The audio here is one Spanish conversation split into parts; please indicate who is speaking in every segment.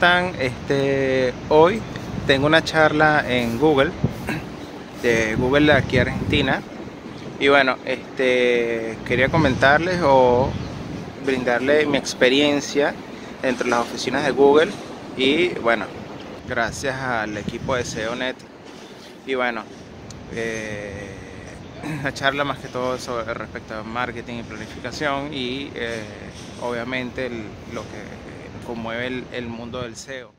Speaker 1: Hola, ¿cómo están? Este, hoy tengo una charla en Google, de Google de aquí Argentina. Y bueno, este, quería comentarles o brindarle mi experiencia dentro de las oficinas de Google. Y bueno, gracias al equipo de SEOnet. Y bueno, eh, la charla más que todo sobre respecto a marketing y planificación y eh, obviamente lo que conmueve el, el mundo del SEO.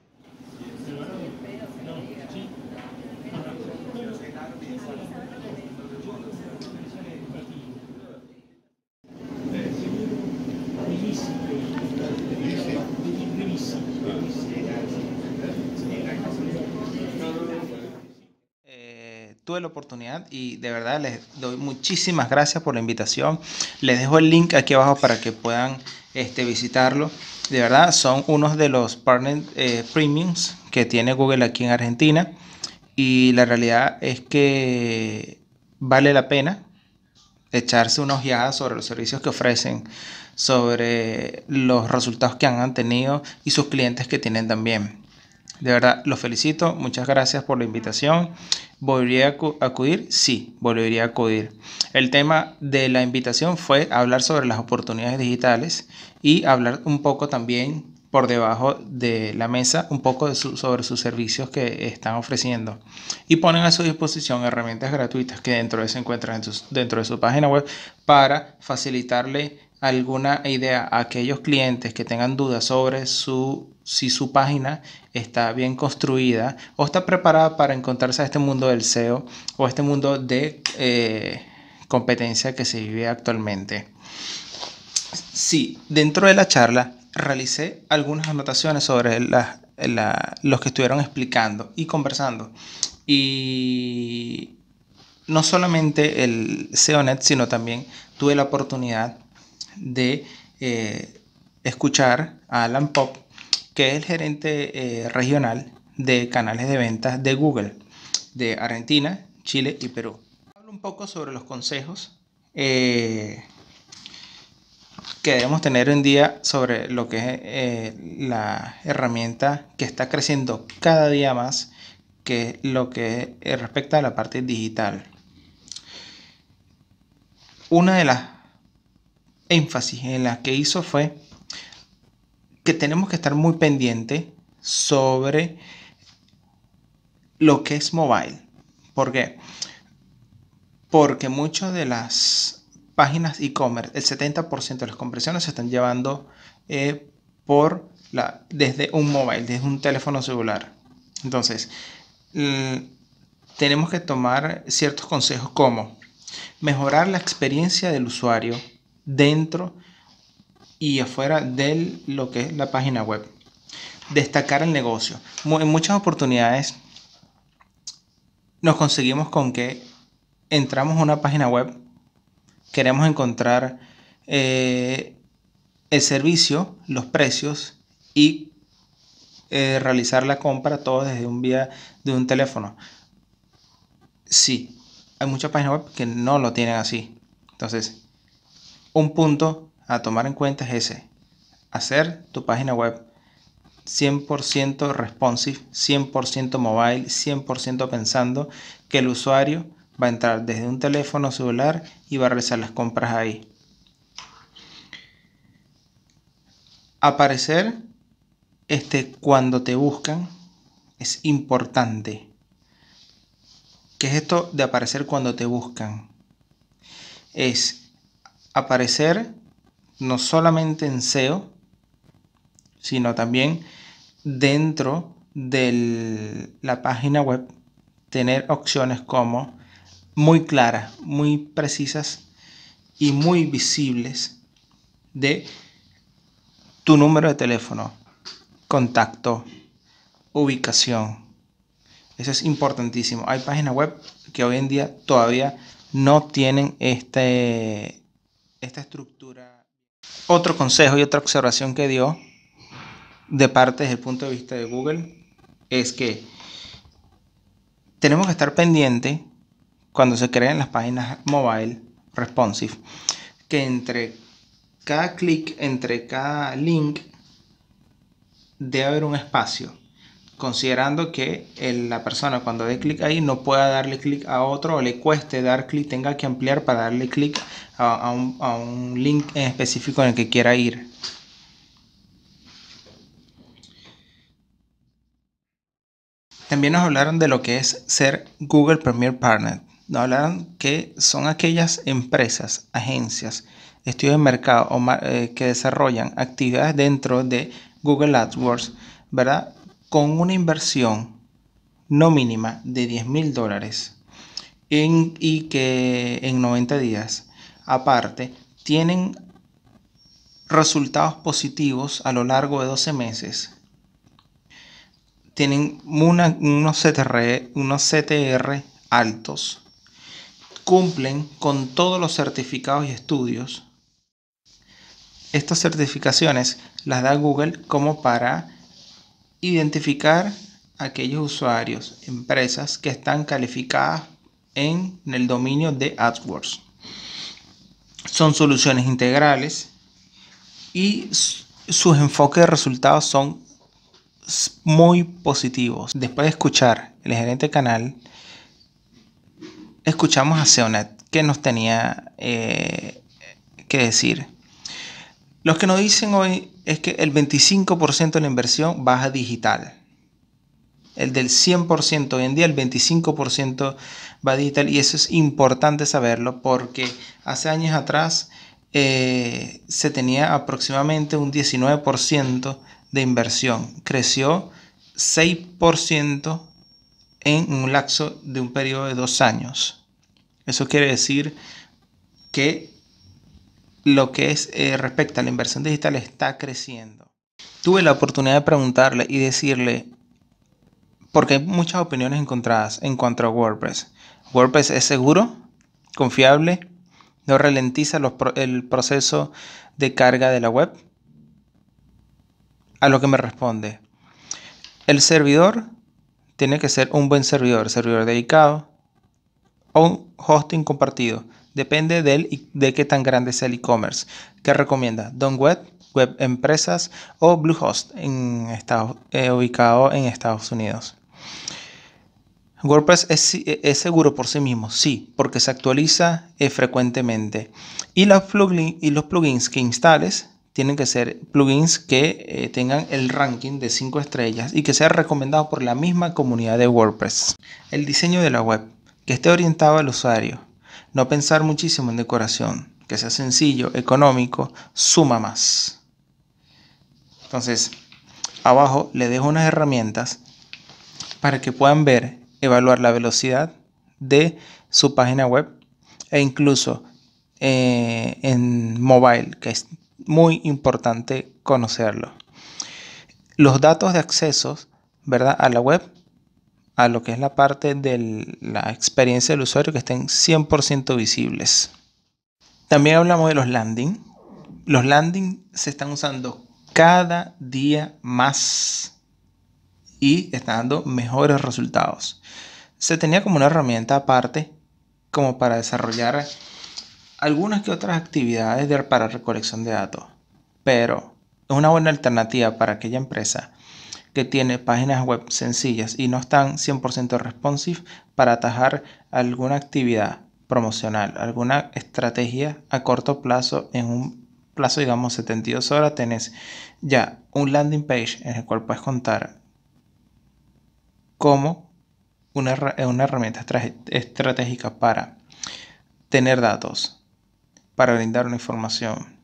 Speaker 1: Eh, tuve la oportunidad y de verdad les doy muchísimas gracias por la invitación. Les dejo el link aquí abajo para que puedan este, visitarlo de verdad son unos de los partners eh, premiums que tiene Google aquí en Argentina y la realidad es que vale la pena echarse una ojeada sobre los servicios que ofrecen, sobre los resultados que han tenido y sus clientes que tienen también. De verdad, los felicito, muchas gracias por la invitación. ¿Volvería a acudir? Sí, volvería a acudir. El tema de la invitación fue hablar sobre las oportunidades digitales y hablar un poco también por debajo de la mesa un poco sobre sus servicios que están ofreciendo y ponen a su disposición herramientas gratuitas que dentro de se encuentran dentro de su página web para facilitarle alguna idea a aquellos clientes que tengan dudas sobre su, si su página está bien construida o está preparada para encontrarse a este mundo del SEO o este mundo de eh, competencia que se vive actualmente. Sí, dentro de la charla realicé algunas anotaciones sobre los que estuvieron explicando y conversando. Y no solamente el SEOnet, sino también tuve la oportunidad de eh, escuchar a Alan Pop, que es el gerente eh, regional de canales de ventas de Google de Argentina, Chile y Perú. Hablo un poco sobre los consejos eh, que debemos tener hoy en día sobre lo que es la herramienta que está creciendo cada día más, que lo que respecta a la parte digital. Una de las énfasis en la que hizo fue que tenemos que estar muy pendientes sobre lo que es mobile. ¿Por qué? Porque muchas de las páginas e-commerce, el 70% de las conversiones se están llevando eh, por la, desde un mobile, desde un teléfono celular. Entonces, tenemos que tomar ciertos consejos como mejorar la experiencia del usuario dentro y afuera de lo que es la página web. Destacar el negocio. En muchas oportunidades nos conseguimos con que entramos a una página web, queremos encontrar eh, el servicio, los precios y eh, realizar la compra todo desde un vía de un teléfono. Sí, hay muchas páginas web que no lo tienen así. Entonces, un punto a tomar en cuenta es ese. Hacer tu página web 100% responsive, 100% mobile, 100% pensando que el usuario va a entrar desde un teléfono celular y va a realizar las compras ahí. Aparecer este, cuando te buscan es importante. ¿Qué es esto de aparecer cuando te buscan? Es aparecer no solamente en SEO, sino también dentro de la página web, tener opciones como muy claras, muy precisas y muy visibles de tu número de teléfono, contacto, ubicación. Eso es importantísimo. Hay páginas web que hoy en día todavía no tienen este, esta estructura. Otro consejo y otra observación que dio de parte desde el punto de vista de Google es que tenemos que estar pendiente cuando se creen las páginas mobile responsive que entre cada clic, entre cada link debe haber un espacio, considerando que la persona cuando dé clic ahí no pueda darle clic a otro o le cueste dar clic, tenga que ampliar para darle clic a, un, link en específico en el que quiera ir. También nos hablaron de lo que es ser Google Premier Partner. Nos hablaron que son aquellas empresas, agencias, estudios de mercado eh, que desarrollan actividades dentro de Google AdWords, ¿verdad? Con una inversión no mínima de 10 mil dólares y que en 90 días, aparte, tienen resultados positivos a lo largo de 12 meses tienen unos, CTR, unos CTR altos, cumplen con todos los certificados y estudios. Estas certificaciones las da Google como para identificar aquellos usuarios, empresas que están calificadas en el dominio de AdWords. Son soluciones integrales y sus enfoques de resultados son muy positivos. Después de escuchar el gerente canal, escuchamos a Seonet que nos tenía eh, que decir. Lo que nos dicen hoy es que el 25% de la inversión baja digital. El del 100% hoy en día, el 25% va digital. Y eso es importante saberlo porque hace años atrás eh, se tenía aproximadamente un 19% de inversión. Creció 6% en un lapso de un periodo de dos años. Eso quiere decir que lo que es eh, respecto a la inversión digital está creciendo. Tuve la oportunidad de preguntarle y decirle, porque hay muchas opiniones encontradas en cuanto a WordPress. ¿WordPress es seguro? ¿Confiable? ¿No ralentiza el proceso de carga de la web? a lo que me responde. El servidor tiene que ser un buen servidor, servidor dedicado o un hosting compartido. Depende del, de qué tan grande sea el e-commerce. ¿Qué recomienda? Don Web, Web Empresas o Bluehost, en eh, ubicado en Estados Unidos. WordPress es, seguro por sí mismo, sí, porque se actualiza eh, frecuentemente. Y, y los plugins que instales tienen que ser plugins que eh, tengan el ranking de 5 estrellas y que sea recomendado por la misma comunidad de WordPress. El diseño de la web, que esté orientado al usuario. No pensar muchísimo en decoración, que sea sencillo, económico, suma más. Entonces, abajo le dejo unas herramientas para que puedan ver, evaluar la velocidad de su página web e incluso eh, en mobile, que es muy importante conocerlo. Los datos de acceso ¿verdad? a la web, a lo que es la parte de la experiencia del usuario, que estén 100% visibles. También hablamos de los landing. Los landing se están usando cada día más y están dando mejores resultados. Se tenía como una herramienta aparte como para desarrollar algunas que otras actividades para recolección de datos, pero es una buena alternativa para aquella empresa que tiene páginas web sencillas y no están 100% responsive para atajar alguna actividad promocional, alguna estrategia a corto plazo en un plazo digamos 72 horas tenés ya un landing page en el cual puedes contar como una, una herramienta estratégica para tener datos para brindar una información,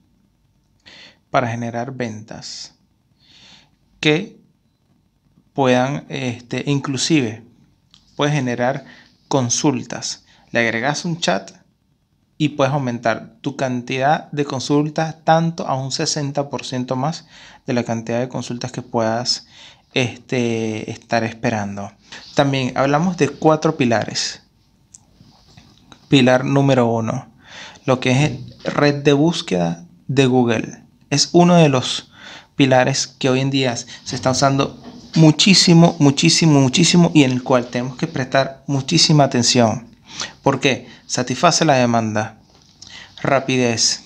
Speaker 1: para generar ventas que puedan, este, inclusive, puedes generar consultas. Le agregas un chat y puedes aumentar tu cantidad de consultas tanto a un 60% más de la cantidad de consultas que puedas este, estar esperando. También hablamos de cuatro pilares. Pilar número uno, lo que es red de búsqueda de Google. Es uno de los pilares que hoy en día se está usando muchísimo, muchísimo, muchísimo y en el cual tenemos que prestar muchísima atención. porque Satisface la demanda, rapidez,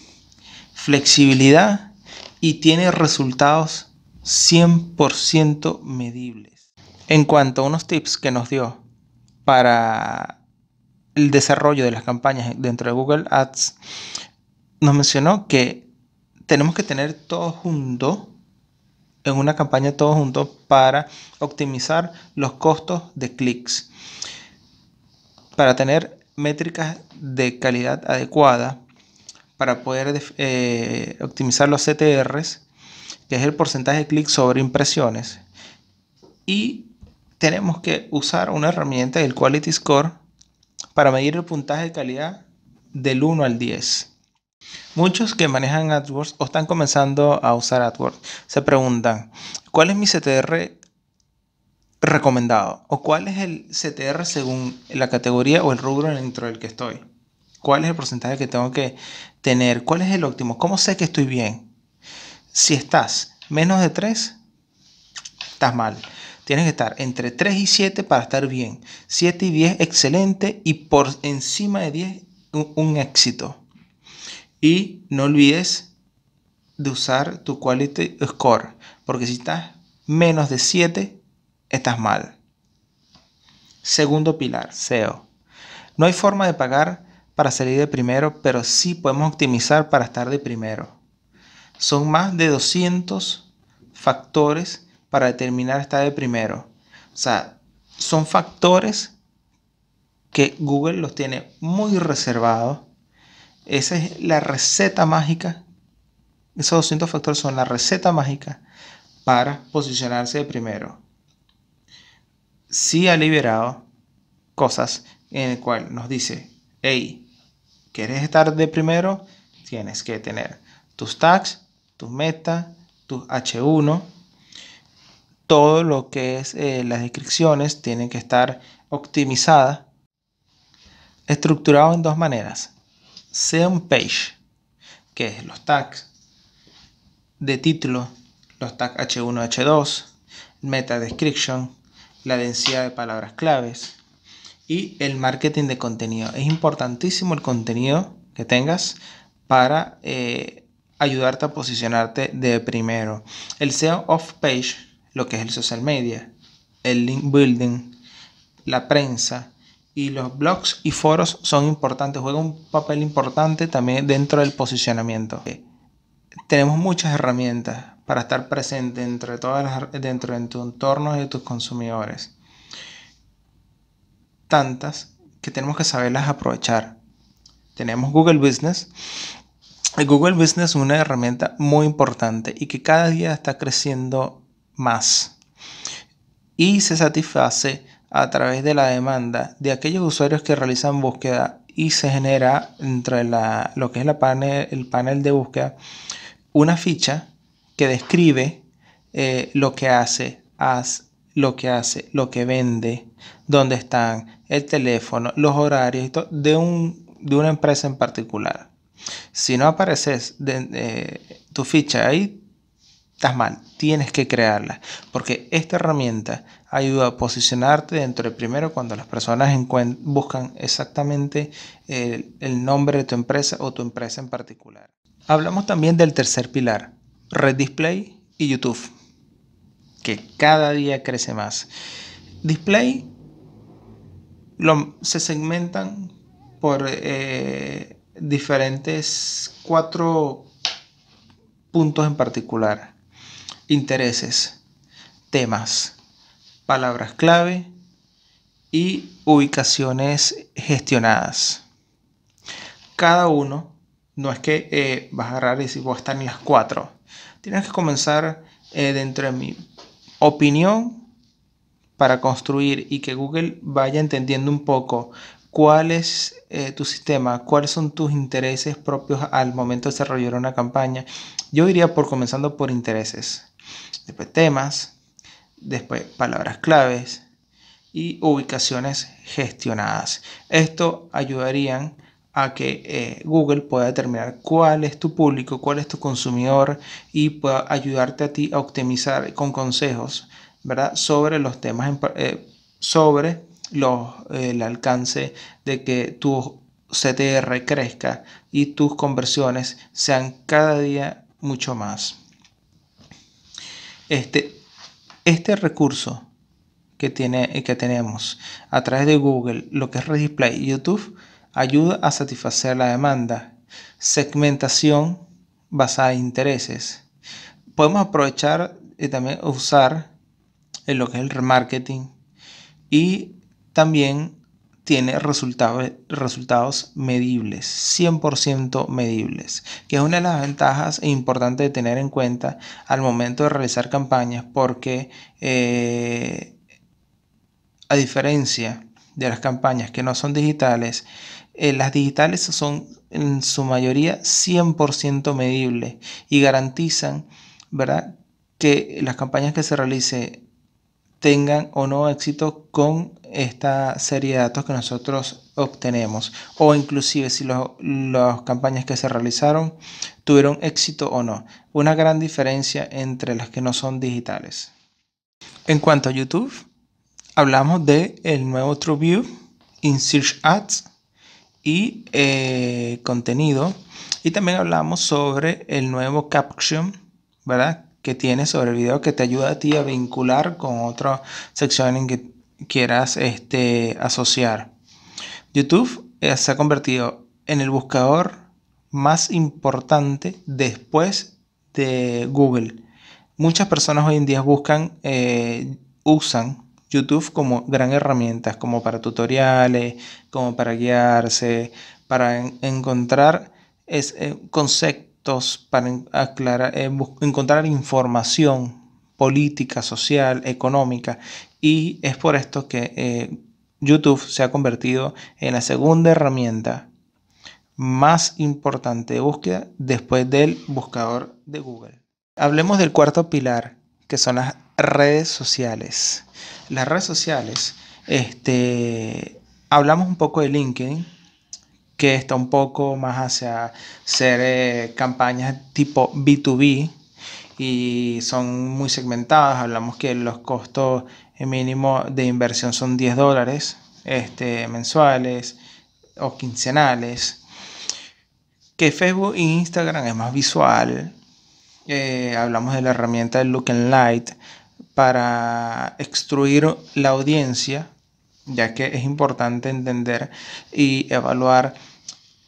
Speaker 1: flexibilidad y tiene resultados 100% medibles. En cuanto a unos tips que nos dio para el desarrollo de las campañas dentro de Google Ads, nos mencionó que tenemos que tener todo junto, en una campaña todo junto, para optimizar los costos de clics, para tener métricas de calidad adecuada, para poder eh, optimizar los CTRs, que es el porcentaje de clics sobre impresiones, y tenemos que usar una herramienta, el Quality Score, para medir el puntaje de calidad del 1 al 10. Muchos que manejan AdWords o están comenzando a usar AdWords se preguntan, ¿cuál es mi CTR recomendado? ¿O cuál es el CTR según la categoría o el rubro dentro del que estoy? ¿Cuál es el porcentaje que tengo que tener? ¿Cuál es el óptimo? ¿Cómo sé que estoy bien? Si estás menos de 3, estás mal. Tienes que estar entre 3 y 7 para estar bien. 7 y 10, excelente. Y por encima de 10, un, éxito. Y no olvides de usar tu quality score. Porque si estás menos de 7, estás mal. Segundo pilar, SEO. No hay forma de pagar para salir de primero, pero sí podemos optimizar para estar de primero. Son más de 200 factores para determinar estar de primero. O sea, son factores que Google los tiene muy reservados. Esa es la receta mágica. Esos 200 factores son la receta mágica para posicionarse de primero. Sí ha liberado cosas en el cual nos dice, hey, ¿quieres estar de primero? Tienes que tener tus tags, tus metas, tus H1, todo lo que es eh, las descripciones tienen que estar optimizadas, estructurado en dos maneras. Sea page, que es los tags de título, los tags H1, H2, meta description, la densidad de palabras claves y el marketing de contenido. Es importantísimo el contenido que tengas para eh, ayudarte a posicionarte de primero. El SEO off page lo que es el social media, el link building, la prensa y los blogs y foros son importantes, juegan un papel importante también dentro del posicionamiento. Tenemos muchas herramientas para estar presente dentro de, todas las, dentro de tu entorno y de tus consumidores. Tantas que tenemos que saberlas aprovechar. Tenemos Google Business. El Google Business es una herramienta muy importante y que cada día está creciendo más y se satisface a través de la demanda de aquellos usuarios que realizan búsqueda y se genera entre la, lo que es la panel, el panel de búsqueda una ficha que describe eh, lo que hace, lo que hace, lo que vende, dónde están, el teléfono, los horarios de, un, de una empresa en particular. Si no apareces de, tu ficha ahí, estás mal, tienes que crearla, porque esta herramienta ayuda a posicionarte dentro del primero cuando las personas buscan exactamente el, nombre de tu empresa o tu empresa en particular. Hablamos también del tercer pilar, Red Display y YouTube, que cada día crece más. Display se segmentan por eh, diferentes cuatro puntos en particular intereses, temas, palabras clave y ubicaciones gestionadas. Cada uno, no es que eh, vas a agarrar y decir, voy a estar en las cuatro. Tienes que comenzar eh, dentro de mi opinión para construir y que Google vaya entendiendo un poco cuál es eh, tu sistema, cuáles son tus intereses propios al momento de desarrollar una campaña. Yo iría por comenzando por intereses después temas, después palabras claves y ubicaciones gestionadas. Esto ayudaría a que eh, Google pueda determinar cuál es tu público, cuál es tu consumidor y pueda ayudarte a ti a optimizar con consejos, ¿verdad? Sobre los temas, eh, sobre los, el alcance de que tu CTR crezca y tus conversiones sean cada día mucho más. Este, este recurso que, tiene, que tenemos a través de Google, lo que es Redisplay y YouTube, ayuda a satisfacer la demanda. Segmentación basada en intereses. Podemos aprovechar y también usar lo que es el remarketing y también tiene resultados, resultados medibles, 100% medibles, que es una de las ventajas importantes de tener en cuenta al momento de realizar campañas, porque eh, a diferencia de las campañas que no son digitales, eh, las digitales son en su mayoría 100% medibles y garantizan, ¿verdad? que las campañas que se realicen tengan o no éxito con esta serie de datos que nosotros obtenemos o inclusive si las campañas que se realizaron tuvieron éxito o no. Una gran diferencia entre las que no son digitales. En cuanto a YouTube, hablamos de el nuevo TrueView, Search Ads y eh, contenido. Y también hablamos sobre el nuevo Caption, ¿verdad? Que tienes sobre el video que te ayuda a ti a vincular con otra sección en que quieras este, asociar. YouTube eh, se ha convertido en el buscador más importante después de Google. Muchas personas hoy en día buscan, eh, usan YouTube como gran herramienta, como para tutoriales, como para guiarse, para encontrar es, eh, conceptos para aclarar, eh, encontrar información política, social, económica. Y es por esto que eh, YouTube se ha convertido en la segunda herramienta más importante de búsqueda después del buscador de Google. Hablemos del cuarto pilar, que son las redes sociales. Las redes sociales, este, hablamos un poco de LinkedIn, que está un poco más hacia ser eh, campañas tipo B2B y son muy segmentadas. Hablamos que los costos mínimos de inversión son 10 dólares este, mensuales o quincenales. Que Facebook e Instagram es más visual. Eh, hablamos de la herramienta de Look and Light para extruir la audiencia, ya que es importante entender y evaluar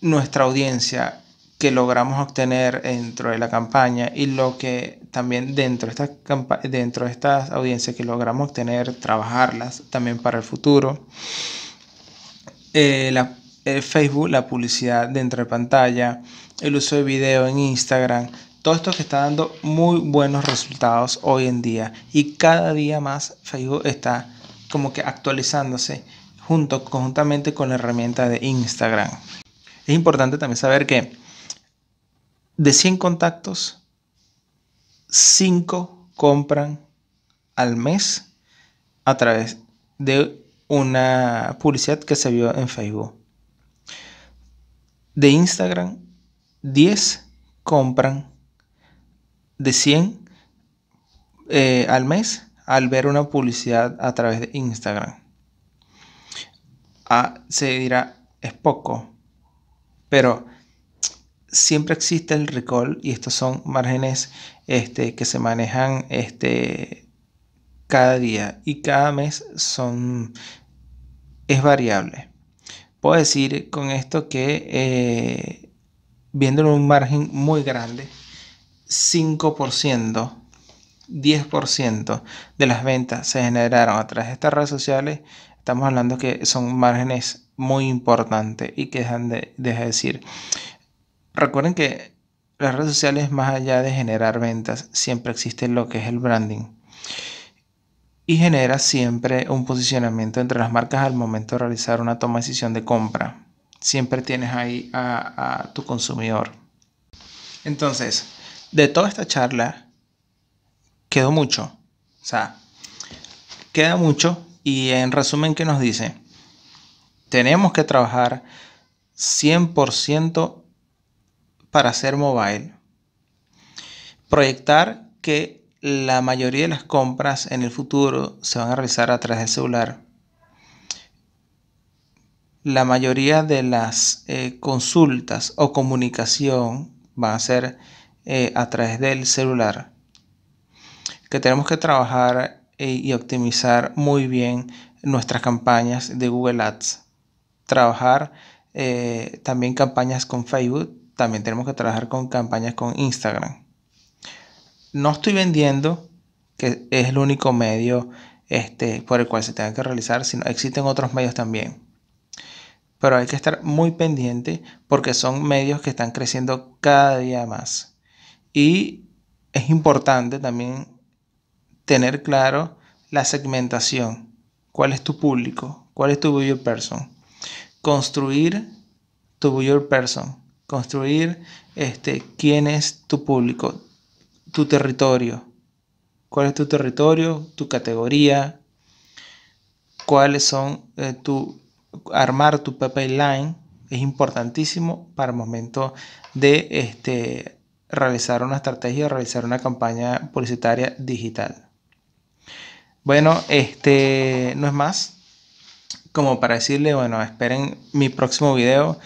Speaker 1: nuestra audiencia que logramos obtener dentro de la campaña y lo que también dentro de, esta dentro de estas audiencias que logramos obtener, trabajarlas también para el futuro. Eh, la, Facebook, la publicidad dentro de pantalla, el uso de video en Instagram, todo esto que está dando muy buenos resultados hoy en día y cada día más Facebook está como que actualizándose junto conjuntamente con la herramienta de Instagram. Es importante también saber que de 100 contactos, 5 compran al mes a través de una publicidad que se vio en Facebook. De Instagram, 10 compran de 100 eh, al mes al ver una publicidad a través de Instagram. Ah, se dirá, es poco, pero siempre existe el recall y estos son márgenes este, que se manejan este, cada día y cada mes son, es variable. Puedo decir con esto que eh, viendo un margen muy grande, 5%, 10% de las ventas se generaron a través de estas redes sociales, estamos hablando que son márgenes muy importante y que dejan de, decir. Recuerden que las redes sociales, más allá de generar ventas, siempre existe lo que es el branding. Y genera siempre un posicionamiento entre las marcas al momento de realizar una toma de decisión de compra. Siempre tienes ahí a, a tu consumidor. Entonces, de toda esta charla, quedó mucho. O sea, queda mucho. Y en resumen, ¿qué nos dice? Tenemos que trabajar 100% para hacer mobile. Proyectar que la mayoría de las compras en el futuro se van a realizar a través del celular. La mayoría de las eh, consultas o comunicación van a ser eh, a través del celular. que tenemos que trabajar eh, y optimizar muy bien nuestras campañas de Google Ads. Trabajar eh, también campañas con Facebook, también tenemos que trabajar con campañas con Instagram. No estoy vendiendo que es el único medio este, por el cual se tenga que realizar, sino existen otros medios también. Pero hay que estar muy pendiente porque son medios que están creciendo cada día más. Y es importante también tener claro la segmentación. ¿Cuál es tu público? ¿Cuál es tu buyer person? Construir tu buyer person. Construir este, quién es tu público, tu territorio. ¿Cuál es tu territorio? Tu categoría. ¿Cuáles son eh, tu armar tu pipeline? Es importantísimo para el momento de este, realizar una estrategia, realizar una campaña publicitaria digital. Bueno, este no es más como para decirle, bueno, esperen mi próximo video.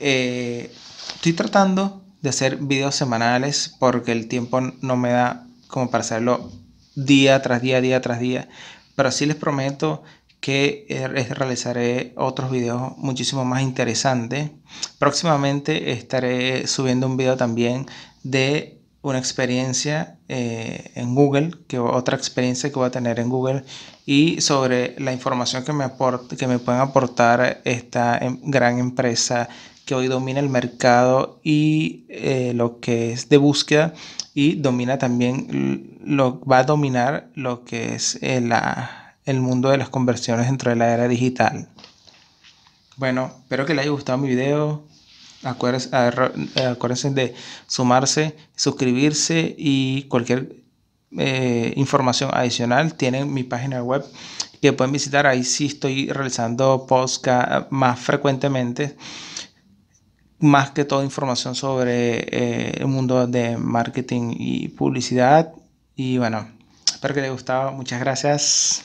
Speaker 1: Eh, estoy tratando de hacer videos semanales porque el tiempo no me da como para hacerlo día tras día, día tras día. Pero sí les prometo que eh, realizaré otros videos muchísimo más interesantes. Próximamente estaré subiendo un video también de una experiencia eh, en Google, que otra experiencia que voy a tener en Google y sobre la información que me, aporte, que me pueden aportar esta em, gran empresa que hoy domina el mercado y eh, lo que es de búsqueda y domina también, lo, va a dominar lo que es eh, el mundo de las conversiones dentro de la era digital. Bueno, espero que les haya gustado mi video. Eh, acuérdense, de sumarse, suscribirse y cualquier eh, información adicional tienen mi página web que pueden visitar. Ahí sí estoy realizando podcast más frecuentemente. Más que todo información sobre eh, el mundo de marketing y publicidad. Y bueno, espero que les gustado. Muchas gracias.